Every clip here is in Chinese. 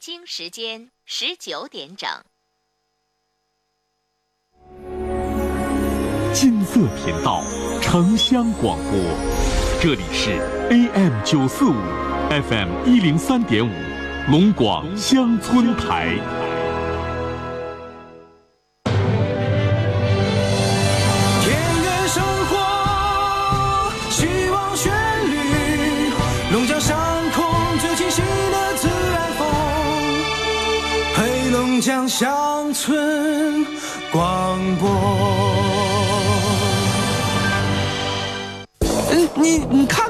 京时间十九点整。金色频道，城乡广播，这里是 AM 九四五，FM 一零三点五，龙广乡村台。你你看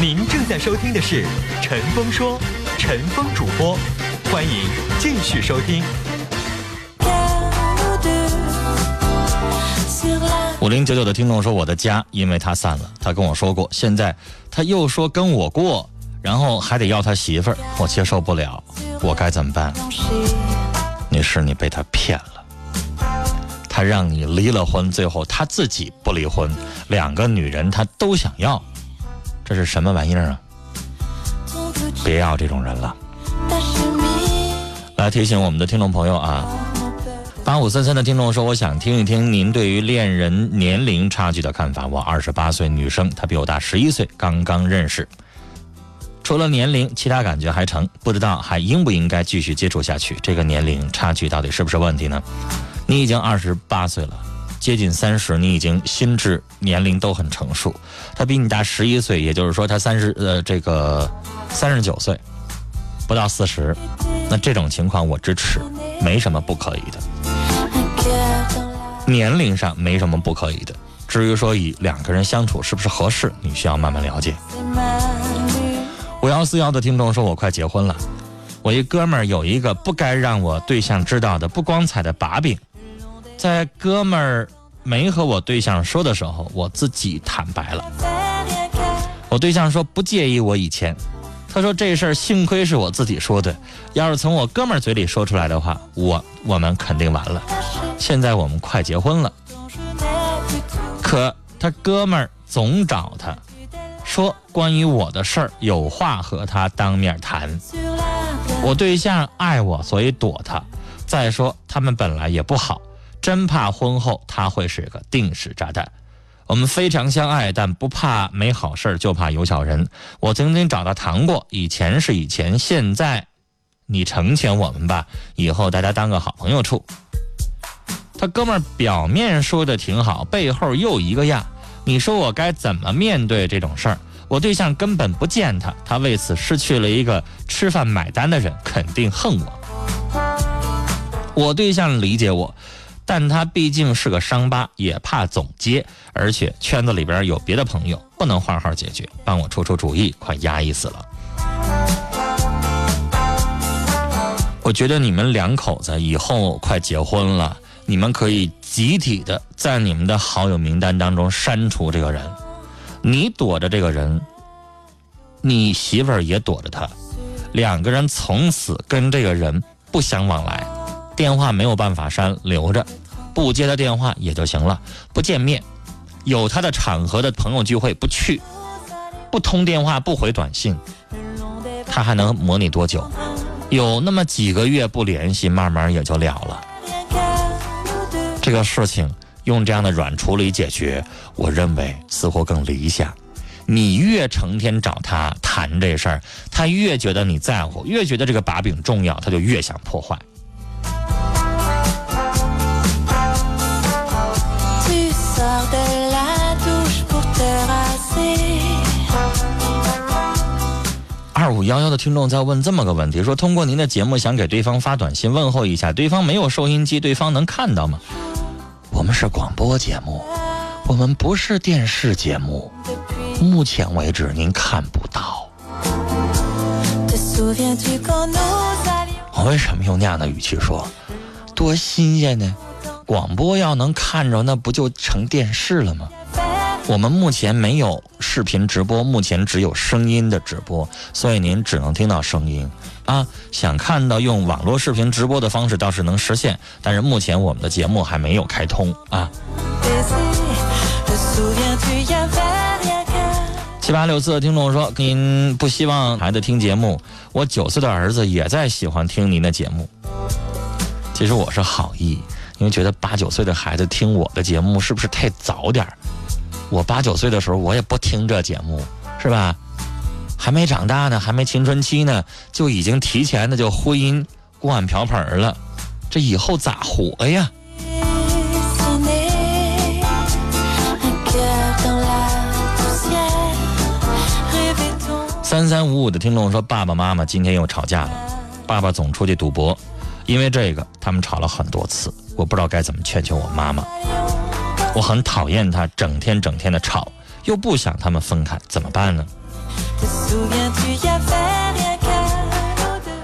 您正在收听的是《陈峰说》，陈峰主播，欢迎继续收听。五零九九的听众说：“我的家因为他散了，他跟我说过，现在他又说跟我过，然后还得要他媳妇儿，我接受不了，我该怎么办？”女士，你被他骗了，他让你离了婚，最后他自己不离婚，两个女人他都想要，这是什么玩意儿啊？别要这种人了。来提醒我们的听众朋友啊。八五三三的听众说：“我想听一听您对于恋人年龄差距的看法。我二十八岁女生，她比我大十一岁，刚刚认识。除了年龄，其他感觉还成，不知道还应不应该继续接触下去。这个年龄差距到底是不是问题呢？你已经二十八岁了，接近三十，你已经心智年龄都很成熟。他比你大十一岁，也就是说他三十呃这个三十九岁，不到四十。那这种情况我支持，没什么不可以的。”年龄上没什么不可以的，至于说以两个人相处是不是合适，你需要慢慢了解。五幺四幺的听众说：“我快结婚了，我一哥们儿有一个不该让我对象知道的不光彩的把柄，在哥们儿没和我对象说的时候，我自己坦白了。我对象说不介意我以前，他说这事儿幸亏是我自己说的，要是从我哥们儿嘴里说出来的话，我我们肯定完了。”现在我们快结婚了，可他哥们儿总找他，说关于我的事儿有话和他当面谈。我对象爱我，所以躲他。再说他们本来也不好，真怕婚后他会是个定时炸弹。我们非常相爱，但不怕没好事就怕有小人。我曾经找他谈过，以前是以前，现在你成全我们吧，以后大家当个好朋友处。他哥们儿表面说的挺好，背后又一个样。你说我该怎么面对这种事儿？我对象根本不见他，他为此失去了一个吃饭买单的人，肯定恨我。我对象理解我，但他毕竟是个伤疤，也怕总结，而且圈子里边有别的朋友，不能换号解决，帮我出出主意，快压抑死了。我觉得你们两口子以后快结婚了。你们可以集体的在你们的好友名单当中删除这个人，你躲着这个人，你媳妇儿也躲着他，两个人从此跟这个人不相往来，电话没有办法删，留着，不接他电话也就行了，不见面，有他的场合的朋友聚会不去，不通电话不回短信，他还能磨你多久？有那么几个月不联系，慢慢也就了了。这个事情用这样的软处理解决，我认为似乎更理想。你越成天找他谈这事儿，他越觉得你在乎，越觉得这个把柄重要，他就越想破坏。幺幺的听众在问这么个问题：说通过您的节目想给对方发短信问候一下，对方没有收音机，对方能看到吗？我们是广播节目，我们不是电视节目，目前为止您看不到。我为什么用那样的语气说？多新鲜呢！广播要能看着，那不就成电视了吗？我们目前没有视频直播，目前只有声音的直播，所以您只能听到声音啊。想看到用网络视频直播的方式倒是能实现，但是目前我们的节目还没有开通啊。七八六四的听众说：“您不希望孩子听节目，我九岁的儿子也在喜欢听您的节目。其实我是好意，因为觉得八九岁的孩子听我的节目是不是太早点儿？我八九岁的时候我也不听这节目，是吧？还没长大呢，还没青春期呢，就已经提前的就婚姻锅碗瓢盆了，这以后咋活呀？”三三五五的听众说：“爸爸妈妈今天又吵架了，爸爸总出去赌博，因为这个他们吵了很多次，我不知道该怎么劝劝我妈妈。我很讨厌他整天整天的吵，又不想他们分开，怎么办呢？”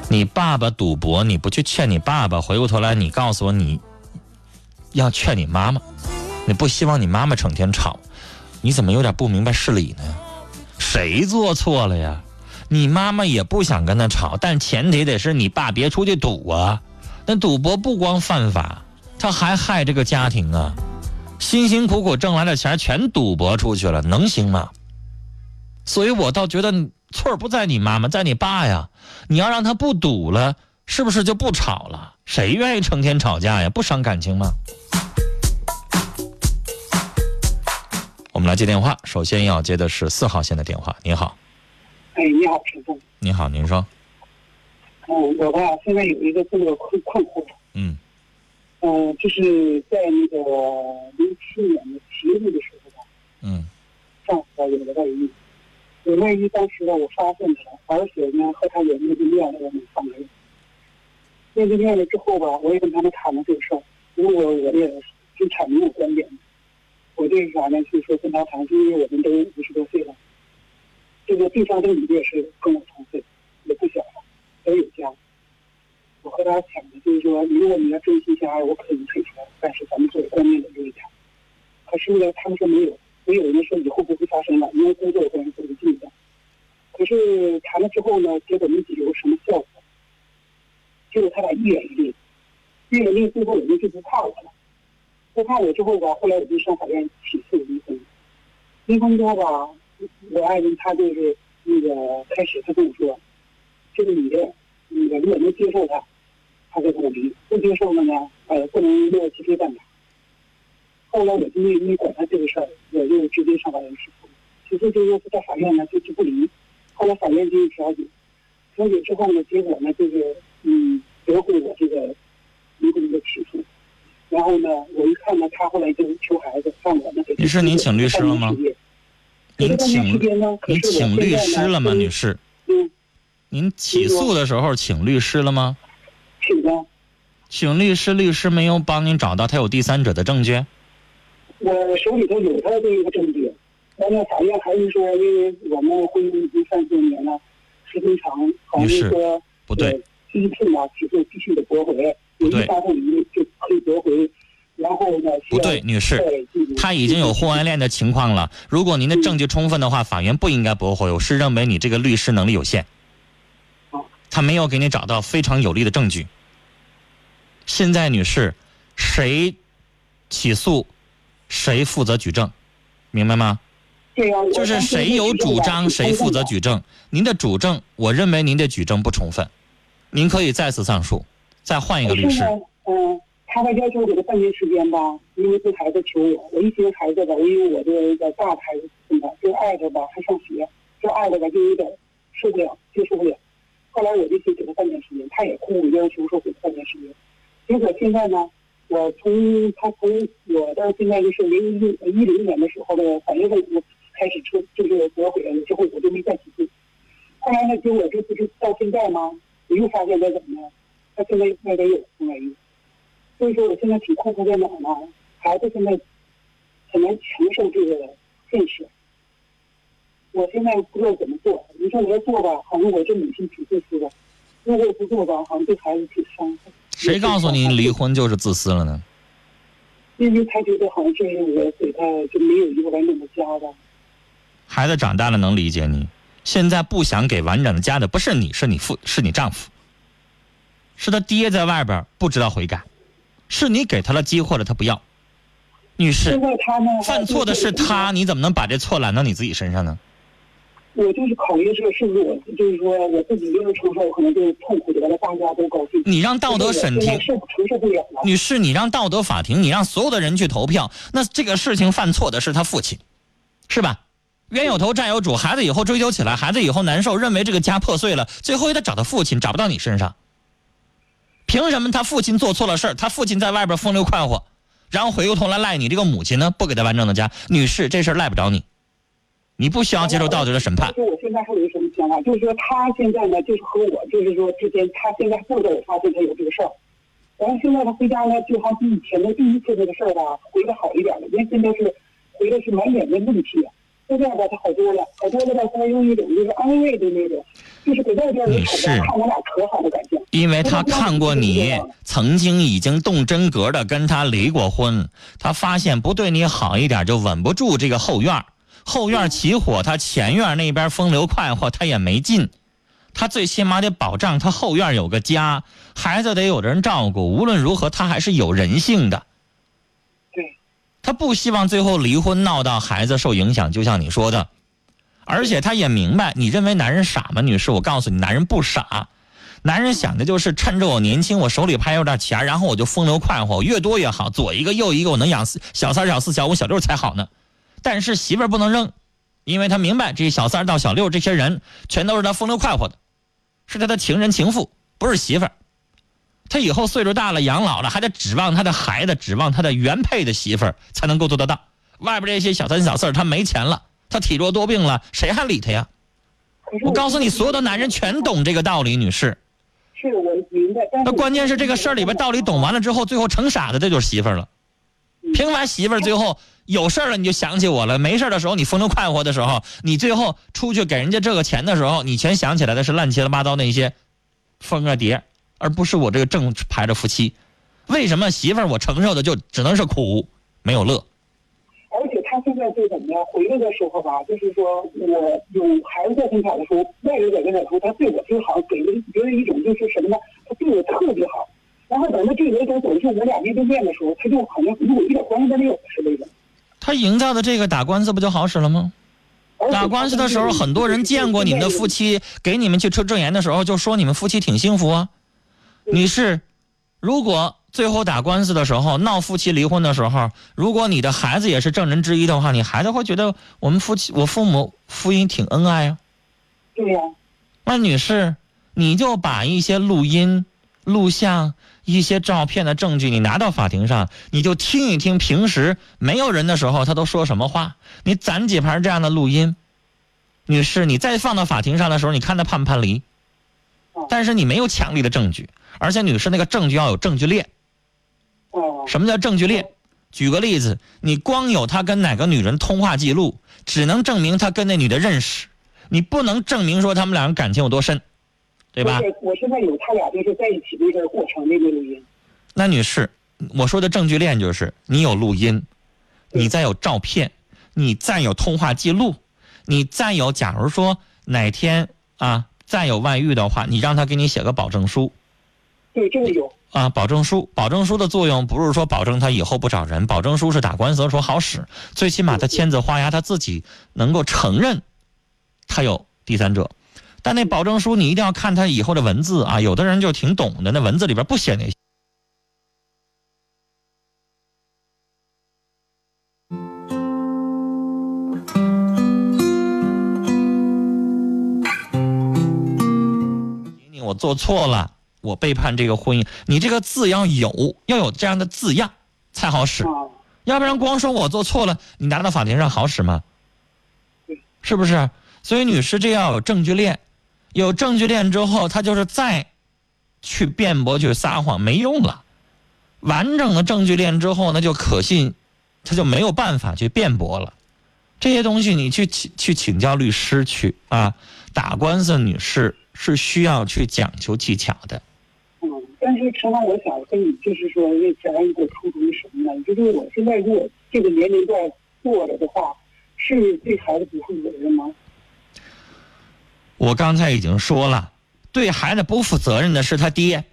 你爸爸赌博，你不去劝你爸爸，回过头来你告诉我你要劝你妈妈，你不希望你妈妈整天吵，你怎么有点不明白事理呢？谁做错了呀？你妈妈也不想跟他吵，但前提得是你爸别出去赌啊。那赌博不光犯法，他还害这个家庭啊。辛辛苦苦挣来的钱全赌博出去了，能行吗？所以我倒觉得错儿不在你妈妈，在你爸呀。你要让他不赌了，是不是就不吵了？谁愿意成天吵架呀？不伤感情吗？我们来接电话，首先要接的是四号线的电话。您好，哎，你好，陈总。你好，您说。嗯，我吧，现在有一个这个困困惑。嗯。嗯，就是在那个零七年的七月的时候吧。嗯。丈夫有了外遇，有外遇，当时呢，我发现了，而且呢，和他有面对面的那方面。面对面了之后吧，我也跟他们谈了这个事儿，如果我也就阐明我观点。我这是啥呢？就是说跟他谈，因为我们都五十多岁了，这个对方这个女的也是跟我同岁，也不小了，都有家。我和他讲的就是说，如果你要真心相爱，我可以退出，但是咱们做观念的留一家。可是呢，他们说没有，没有人说以后不会发生了，因为工作关系都是近的。可是谈了之后呢，结果没有什么效果，结果他俩一演越烈，越演越烈，最后人家就不怕我了。不怕我之后吧，后来我就上法院起诉离婚。离婚之后吧，我爱人他就是那个开始他跟我说，这个女的，那个如果能接受他，他就跟我离；不接受了呢，呃，不能落鸡飞蛋打。后来我就没没管他这个事儿，我就直接上法院起诉。起诉之后在法院呢就就不离。后来法院进行调解，调解之后呢，结果呢就是嗯驳回我这个离婚的起诉。然后呢，我一看呢，他后来就求孩子，让我呢给。女士，您请律师了吗？您请您请律师了吗，女士？嗯。您起诉的时候请律师了吗？请了。请律师，律师没有帮您找到他有第三者的证据。我手里头有他这个证据，但是法院还是说，因为我们婚姻已经三十多年了，时间长，好像说不对，第一次嘛，起诉必须得驳回。不对，就可以驳回，然后呢？不对，女士，他已经有婚外恋的情况了。如果您的证据充分的话，法院不应该驳回。我是认为你这个律师能力有限，他没有给你找到非常有力的证据。现在，女士，谁起诉，谁负责举证，明白吗？就是谁有主张，谁负责举证。您的主证，我认为您的举证不充分，您可以再次上诉。再换一个律师。嗯，他还要求我给他半年时间吧，因为这孩子求我，我一寻孩子吧，我因为我这个大的孩子现在就爱着吧，还上学，就爱着吧，就有点受不了，接受不了。后来我就先给他半年时间，他也哭，要求说给他半年时间。结果现在呢，我从他从我到现在就是零一一零年的时候的三月份我开始出就是驳回来了之后，我就没再起诉。后来呢，结果这不是到现在吗？我又发现他怎么呢？他现在那边有婚外遇，所以说我现在挺困惑在哪呢？孩子现在很难承受这个现实，我现在不知道怎么做。你说我要做吧，好像我这母亲挺自私的，如果不做吧，好像对孩子挺伤害。谁告诉你离婚就是自私了呢？因为他觉得好像这是我给他就没有一个完整的家吧。孩子长大了能理解你，现在不想给完整的家的不是你，是你父，是你丈夫，是他爹在外边不知道悔改，是你给他了机会了，他不要。女士犯错的是他，你怎么能把这错揽到你自己身上呢？我就是考虑这个是不是我，就是说我自己一个人承受，可能就是痛苦的，完了大家都高兴。你让道德审庭受承受不了了。女士，你让道德法庭，你让所有的人去投票，那这个事情犯错的是他父亲，是吧？冤有头债有主，孩子以后追究起来，孩子以后难受，认为这个家破碎了，最后也得找他父亲，找不到你身上。凭什么他父亲做错了事儿，他父亲在外边风流快活，然后回过头来赖你这个母亲呢？不给他完整的家，女士，这事儿赖不着你，你不需要接受道德的审判。就是我现在还有一个什么想法，就是说他现在呢，就是和我，就是说之间，他现在不知道我发现他有这个事儿，然后现在他回家呢，就好像比以前的第一次这个事儿吧，回的好一点了，因为现在是回的是满脸的问题，现在吧他好多了，好多了吧，他用一种就是安慰的那种，就是给外边人看我俩可好的感觉。因为他看过你曾经已经动真格的跟他离过婚，他发现不对你好一点就稳不住这个后院儿后院起火，他前院那边风流快活，他也没劲。他最起码得保障他后院有个家，孩子得有人照顾。无论如何，他还是有人性的。对，他不希望最后离婚闹到孩子受影响，就像你说的。而且他也明白，你认为男人傻吗，女士？我告诉你，男人不傻。男人想的就是趁着我年轻，我手里还有点钱，然后我就风流快活，越多越好，左一个右一个，我能养小三、小四、小五、小六才好呢。但是媳妇儿不能扔，因为他明白这小三到小六这些人全都是他风流快活的，是他的情人情妇，不是媳妇儿。他以后岁数大了，养老了，还得指望他的孩子，指望他的原配的媳妇儿才能够做得到。外边这些小三小四儿，他没钱了，他体弱多病了，谁还理他呀？我告诉你，所有的男人全懂这个道理，女士。是我明白，那关键是这个事儿里边道理懂完了之后，最后成傻子，这就是媳妇儿了。凭完媳妇儿，最后有事儿了你就想起我了，没事的时候你风流快活的时候，你最后出去给人家这个钱的时候，你全想起来的是乱七八糟那些风啊蝶，而不是我这个正牌的夫妻。为什么媳妇儿我承受的就只能是苦，没有乐？而且他现在就怎么样？回来的时候吧，就是说我有孩子在身上的时候，外人在跟他说，他对我就好，给人别人一种就是什么呢？他对我特别好。然后等到这个人走去我俩面对面的时候，他就好像跟我一点关系都没有似的。他营造的这个打官司不就好使了吗？打官司的时候，很多人见过你们的夫妻，给你们去出证言的时候，就说你们夫妻挺幸福啊。女士，如果最后打官司的时候闹夫妻离婚的时候，如果你的孩子也是证人之一的话，你孩子会觉得我们夫妻我父母夫妻挺恩爱啊。对呀、那女士，你就把一些录音、录像、一些照片的证据，你拿到法庭上，你就听一听平时没有人的时候他都说什么话，你攒几盘这样的录音。女士，你再放到法庭上的时候，你看他判不判离？但是你没有强力的证据，而且女士那个证据要有证据链。哦、什么叫证据链？举个例子，你光有他跟哪个女人通话记录，只能证明他跟那女的认识，你不能证明说他们两个感情有多深，对吧？是我现在有他俩就是在一起那个过程那个录音。那女士，我说的证据链就是你有录音，你再有照片，你再有通话记录，你再有，假如说哪天啊再有外遇的话，你让他给你写个保证书对，这个有。啊，保证书，保证书的作用不是说保证他以后不找人，保证书是打官司的时候好使，最起码他签字画押，他自己能够承认他有第三者。但那保证书你一定要看他以后的文字啊，有的人就挺懂的，那文字里边不写那些。你我做错了，我背叛这个婚姻，你这个字要有，要有这样的字样才好使，啊，要不然光说我做错了，你拿到法庭上好使吗？是不是？所以女士，这要有证据链，有证据链之后，他就是再去辩驳、去撒谎没用了。完整的证据链之后，那就可信，他就没有办法去辩驳了。这些东西你去请去请教律师去啊，打官司，女士是需要去讲究技巧的。嗯，但是陈芳，我想跟你就是说，为讲一个初衷是什么呢？就是我现在如果这个年龄段过了的话，是对孩子不负责任吗？我刚才已经说了，对孩子不负责任的是他爹，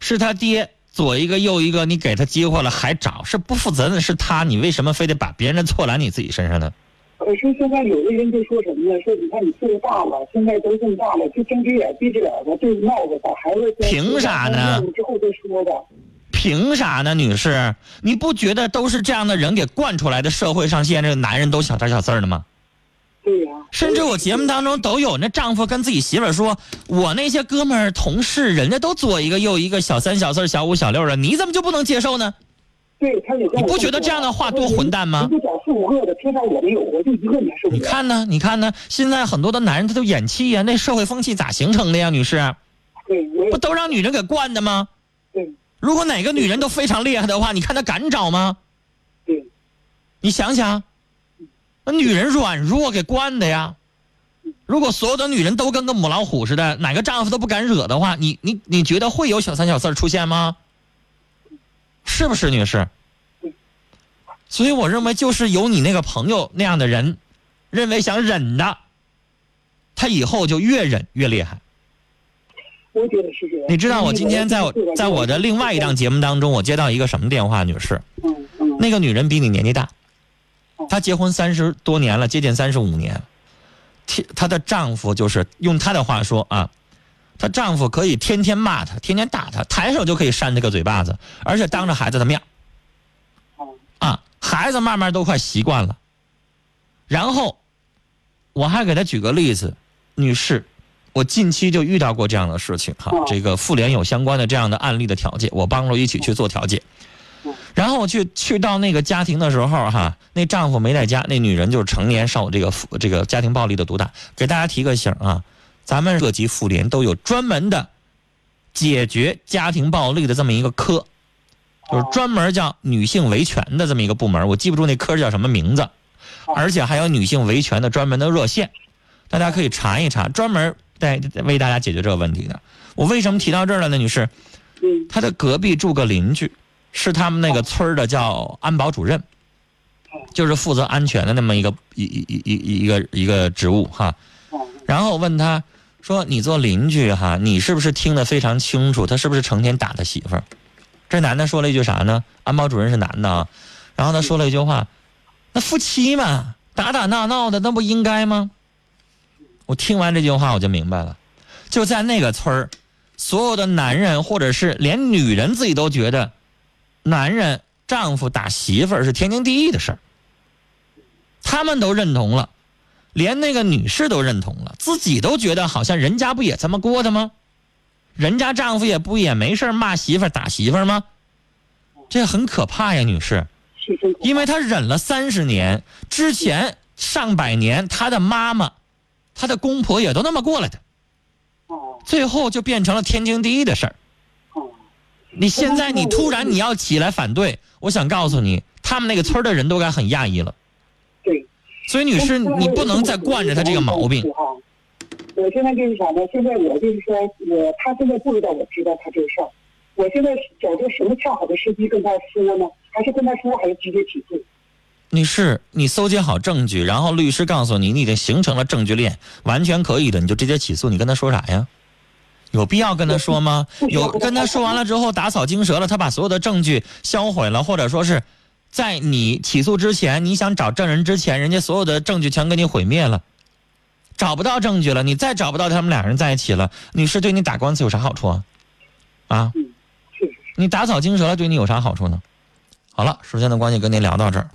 是他爹左一个右一个，你给他机会了还找，是不负责任的是他，你为什么非得把别人的错揽你自己身上呢？可是现在有的人就说什么呢？说你看你岁数大了，现在都这么大了，就睁只眼闭只眼的，就闹着把孩子凭啥呢之后再说吧。凭啥呢，女士？你不觉得都是这样的人给惯出来的？社会上现在这个男人都小三小四儿的吗？对呀、甚至我节目当中都有那丈夫跟自己媳妇儿说：“我那些哥们儿同事，人家都左一个右一个，小三小四小五小六的，你怎么就不能接受呢？”对，你不觉得这样的话多混蛋吗你不找四五个的，凭啥我没有？我就一个，你还受？你看呢？你看呢？现在很多的男人他都演戏呀，那社会风气咋形成的呀，女士？对，不都让女人给惯的吗？对如果哪个女人都非常厉害的话，你看她敢找吗？对你想想，那女人软弱给惯的呀。如果所有的女人都跟个母老虎似的，哪个丈夫都不敢惹的话，你你你觉得会有小三小四出现吗？是不是，女士？所以我认为，就是有你那个朋友那样的人，认为想忍的，他以后就越忍越厉害。我觉得是这样。你知道，我今天在我在我的另外一档节目当中，我接到一个什么电话，女士？嗯嗯那个女人比你年纪大，她结婚三十多年了，接近三十五年。她的丈夫就是用她的话说啊，她丈夫可以天天骂她，天天打她，抬手就可以扇她个嘴巴子，而且当着孩子的面嗯啊，孩子慢慢都快习惯了。然后我还给她举个例子，女士，我近期就遇到过这样的事情哈，哦这个妇联有相关的这样的案例的调解，我帮着一起去做调解。然后我去去到那个家庭的时候哈，那丈夫没在家，那女人就是成年受这个这个家庭暴力的毒打。给大家提个醒啊，咱们各级妇联都有专门的解决家庭暴力的这么一个科，就是专门叫女性维权的这么一个部门，我记不住那科叫什么名字，而且还有女性维权的专门的热线，大家可以查一查，专门在为大家解决这个问题的。我为什么提到这儿了呢，女士？嗯他的隔壁住个邻居，是他们那个村的叫安保主任，就是负责安全的那么一个一一一一一个一个职务哈。然后我问他说：“你做邻居哈，你是不是听得非常清楚？他是不是成天打他媳妇儿？”这男的说了一句啥呢？安保主任是男的啊，然后他说了一句话：“那夫妻嘛，打打闹闹的，那不应该吗？”我听完这句话我就明白了，就在那个村儿，所有的男人或者是连女人自己都觉得，男人丈夫打媳妇儿是天经地义的事儿，他们都认同了，连那个女士都认同了，自己都觉得好像人家不也这么过的吗？人家丈夫也不也没事儿骂媳妇儿打媳妇儿吗？这很可怕呀，女士。因为她忍了三十年，之前上百年，她的妈妈、她的公婆也都那么过来的，哦最后就变成了天经地义的事儿。哦你现在你突然你要起来反对，我想告诉你，他们那个村儿的人都该很讶异了。对。所以女士，你不能再惯着他这个毛病。我现在就是啥呢？现在我就是说，我他现在不知道我知道他这个事儿，我现在找着什么恰好的时机跟他说呢？还是跟他说，还是直接起诉？女士，你搜集好证据，然后律师告诉你你已经形成了证据链，完全可以的，你就直接起诉。你跟他说啥呀？有必要跟他说吗？有跟他说完了之后打草惊蛇了，他把所有的证据销毁了，或者说是在你起诉之前，你想找证人之前，人家所有的证据全给你毁灭了，找不到证据了，你再找不到他们俩人在一起了，女士对你打官司有啥好处啊？啊？你打草惊蛇了，对你有啥好处呢？好了，时间的关系，跟您聊到这儿。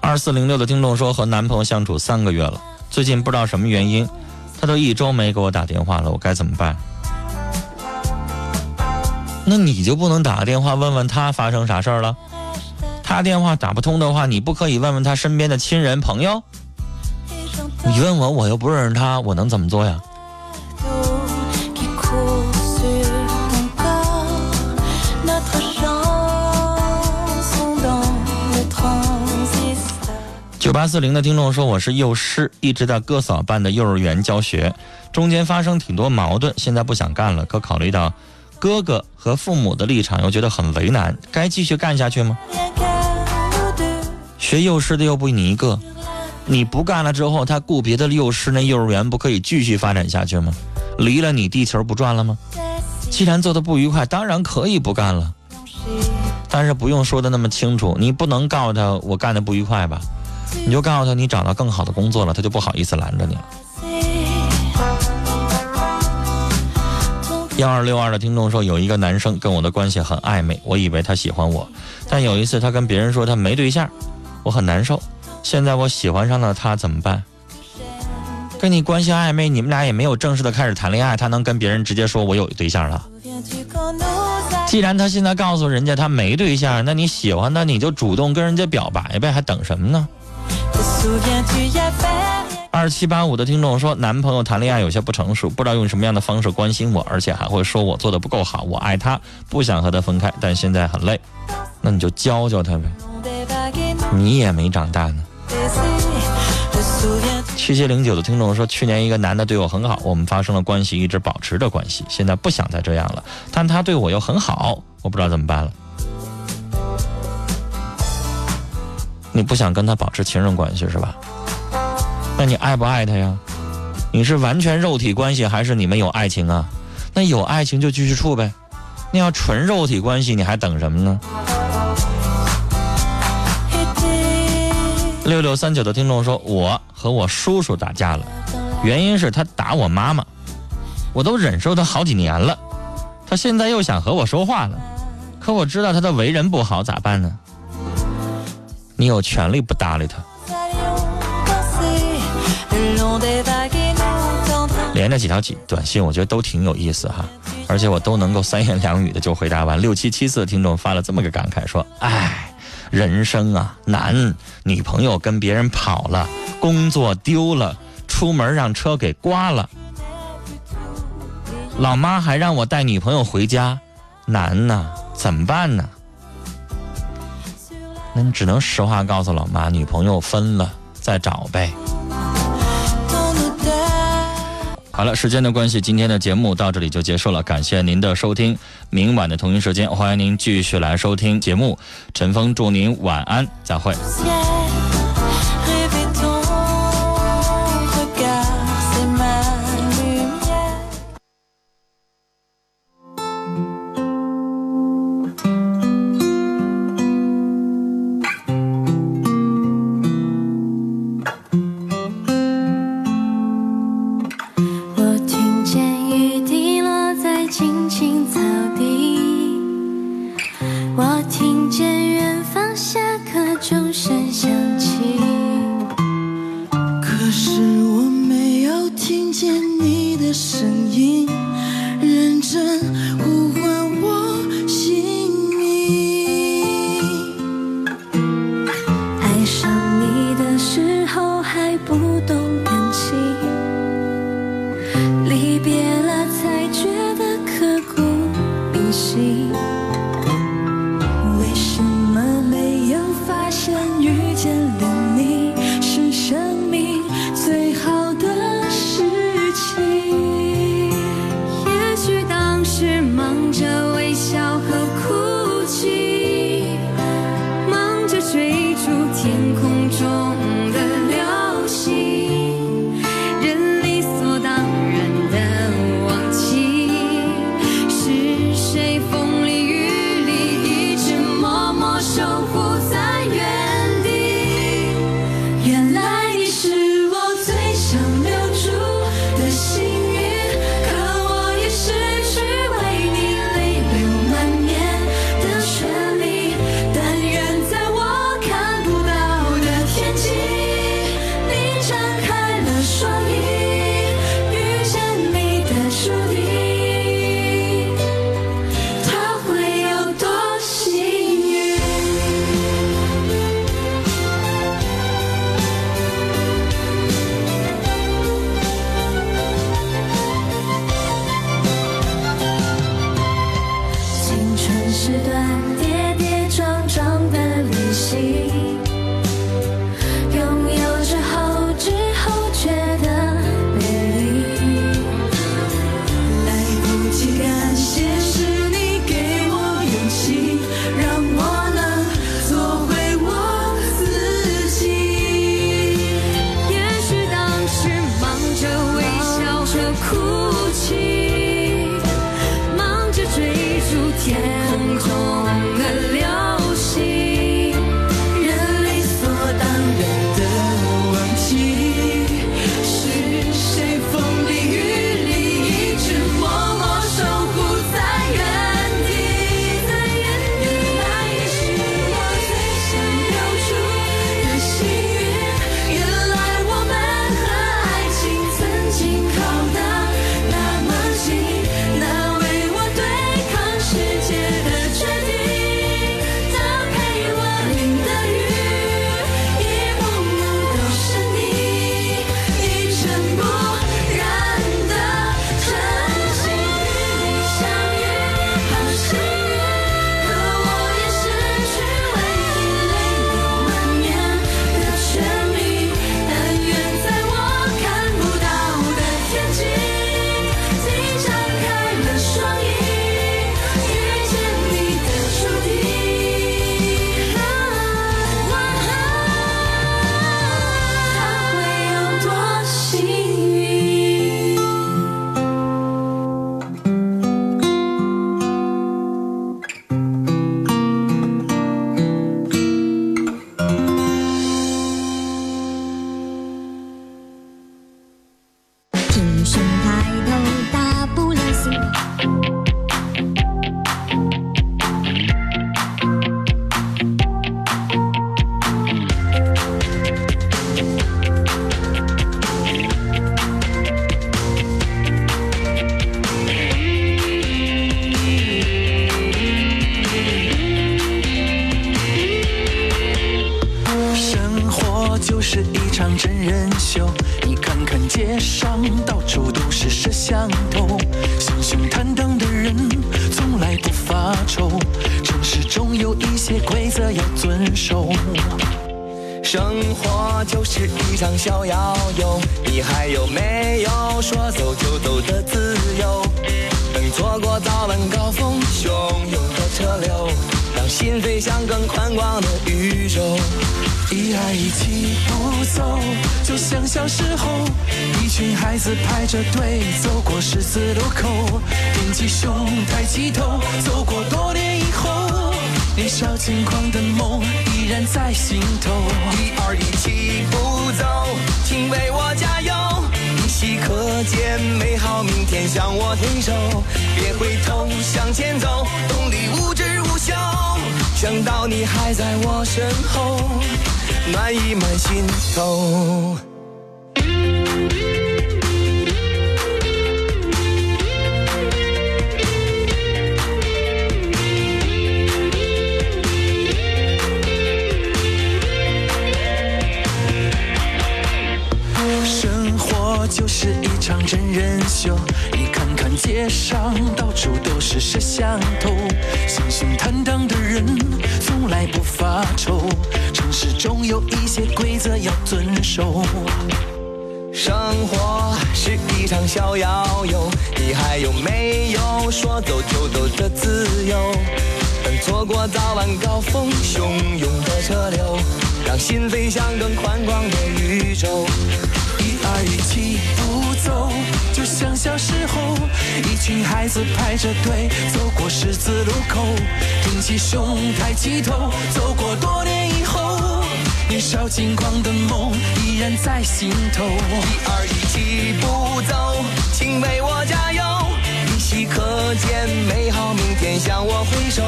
二四零六的听众说，和男朋友相处三个月了，最近不知道什么原因，他都一周没给我打电话了，我该怎么办？那你就不能打个电话问问他发生啥事儿了？他电话打不通的话，你不可以问问他身边的亲人朋友？你问我，我又不认识他，我能怎么做呀？九八四零的听众说：“我是幼师，一直在哥嫂办的幼儿园教学，中间发生挺多矛盾，现在不想干了。可考虑到哥哥和父母的立场，又觉得很为难，该继续干下去吗？学幼师的又不你一个，你不干了之后，他雇别的幼师，那幼儿园不可以继续发展下去吗？离了你，地球不转了吗？既然做的不愉快，当然可以不干了，但是不用说的那么清楚，你不能告诉他我干的不愉快吧？”你就告诉他你找到更好的工作了，他就不好意思拦着你了。幺二六二的听众说，有一个男生跟我的关系很暧昧，我以为他喜欢我，但有一次他跟别人说他没对象，我很难受。现在我喜欢上了他，怎么办？跟你关系暧昧，你们俩也没有正式的开始谈恋爱，他能跟别人直接说我有对象了？既然他现在告诉人家他没对象，那你喜欢他你就主动跟人家表白呗，还等什么呢？二七八五的听众说，男朋友谈恋爱有些不成熟，不知道用什么样的方式关心我，而且还会说我做的不够好，我爱他，不想和他分开，但现在很累，那你就教教他呗，你也没长大呢。七七零九的听众说，去年一个男的对我很好，我们发生了关系，一直保持着关系，现在不想再这样了，但他对我又很好，我不知道怎么办了。你不想跟他保持情人关系是吧？那你爱不爱他呀？你是完全肉体关系，还是你们有爱情啊？那有爱情就继续处呗。那要纯肉体关系，你还等什么呢？六六三九的听众说，我和我叔叔打架了，原因是他打我妈妈，我都忍受他好几年了，他现在又想和我说话了，可我知道他的为人不好，咋办呢？你有权利不搭理他。连着几条几短信，我觉得都挺有意思哈，而且我都能够三言两语的就回答完。六七七四的听众发了这么个感慨说：“唉。”人生啊难，女朋友跟别人跑了，工作丢了，出门让车给刮了，老妈还让我带女朋友回家，难呐，怎么办呢？那你只能实话告诉老妈，女朋友分了，再找呗。好了，时间的关系，今天的节目到这里就结束了。感谢您的收听，明晚的同一时间，欢迎您继续来收听节目。陈峰祝您晚安，再会。活就是一场小摇游，你还有没有说走就走的自由？等错过早晚高峰汹涌的车流，让心飞向更宽广的宇宙。一二一起步走，就像小时候，一群孩子排着队走过十字路口，挺起胸，抬起头，走过多年以后，年少轻狂的梦依然在心头。一二一起步走，请为我加油，依稀可见美好明天向我挥手，别回头，向前走，动力无止无休。想到你还在我身后，暖意满心头。就是一场真人秀，你看看街上到处都是摄像头，信誓旦旦的人从来不发愁，城市中有一些规则要遵守。生活是一场小摇游，你还有没有说走就走的自由？等错过早晚高峰汹涌的车流，让心飞向更宽广的宇宙。一二一起步走，就像小时候，一群孩子排着队走过十字路口，挺起胸，抬起头，走过多年以后，年少轻狂的梦依然在心头。一二一起步走，请为我加油，依稀可见美好明天向我挥手，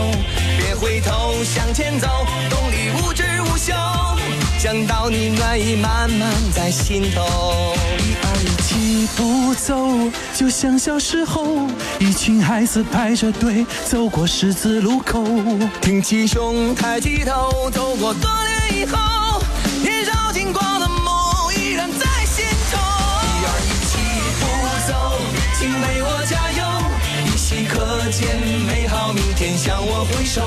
别回头，向前走，动力无止无休。想到你暖意慢慢在心头，一起步走，就像小时候，一群孩子排着队走过十字路口，挺起胸，抬起头，走过多年以后，见美好明天向我挥手，